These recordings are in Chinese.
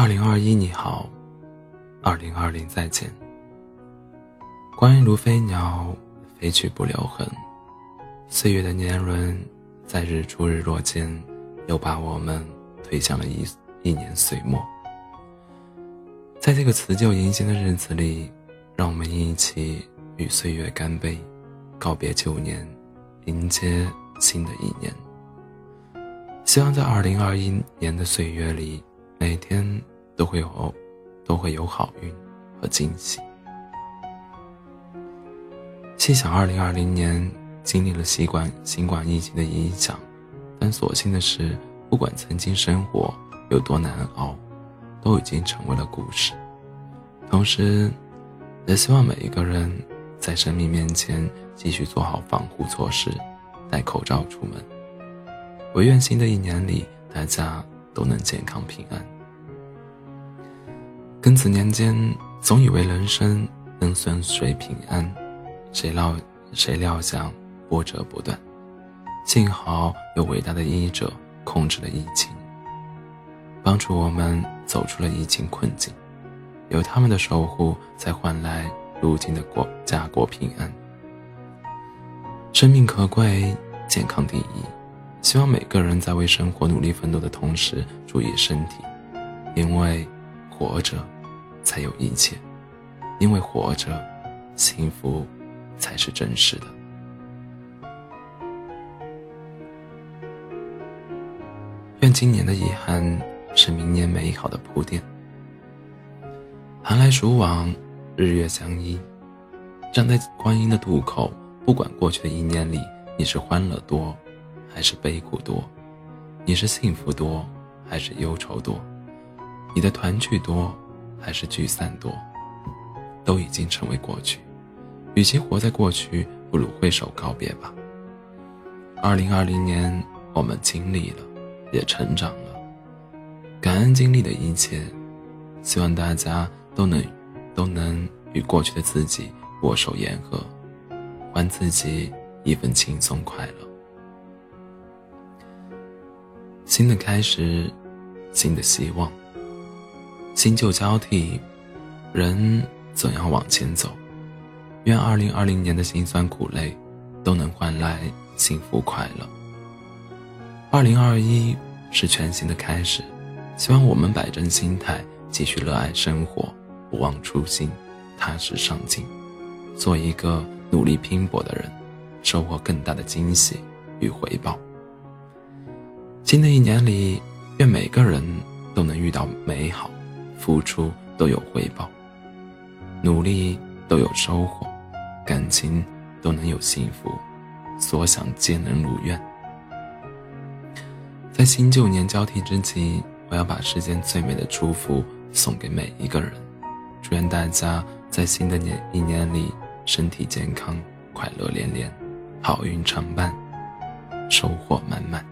二零二一你好，二零二零再见。光阴如飞鸟，飞去不留痕。岁月的年轮，在日出日落间，又把我们推向了一一年岁末。在这个辞旧迎新的日子里，让我们一起与岁月干杯，告别旧年，迎接新的一年。希望在二零二一年的岁月里，每天都会有，都会有好运和惊喜。细想二零二零年，经历了新冠新冠疫情的影响，但所幸的是，不管曾经生活有多难熬，都已经成为了故事。同时，也希望每一个人在生命面前继续做好防护措施，戴口罩出门。唯愿新的一年里，大家都能健康平安。庚子年间，总以为人生能顺遂平安，谁料谁料想波折不断。幸好有伟大的医者控制了疫情，帮助我们走出了疫情困境。有他们的守护，才换来如今的国家国平安。生命可贵，健康第一。希望每个人在为生活努力奋斗的同时，注意身体，因为活着才有一切，因为活着，幸福才是真实的。愿今年的遗憾是明年美好的铺垫。寒来暑往，日月相依，站在观音的渡口，不管过去的一年里你是欢乐多。还是悲苦多，你是幸福多，还是忧愁多？你的团聚多，还是聚散多？都已经成为过去。与其活在过去，不如挥手告别吧。二零二零年，我们经历了，也成长了，感恩经历的一切。希望大家都能，都能与过去的自己握手言和，还自己一份轻松快乐。新的开始，新的希望，新旧交替，人总要往前走。愿二零二零年的辛酸苦累，都能换来幸福快乐。二零二一是全新的开始，希望我们摆正心态，继续热爱生活，不忘初心，踏实上进，做一个努力拼搏的人，收获更大的惊喜与回报。新的一年里，愿每个人都能遇到美好，付出都有回报，努力都有收获，感情都能有幸福，所想皆能如愿。在新旧年交替之际，我要把世间最美的祝福送给每一个人，祝愿大家在新的年一年里身体健康，快乐连连，好运常伴，收获满满。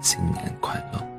新年快乐！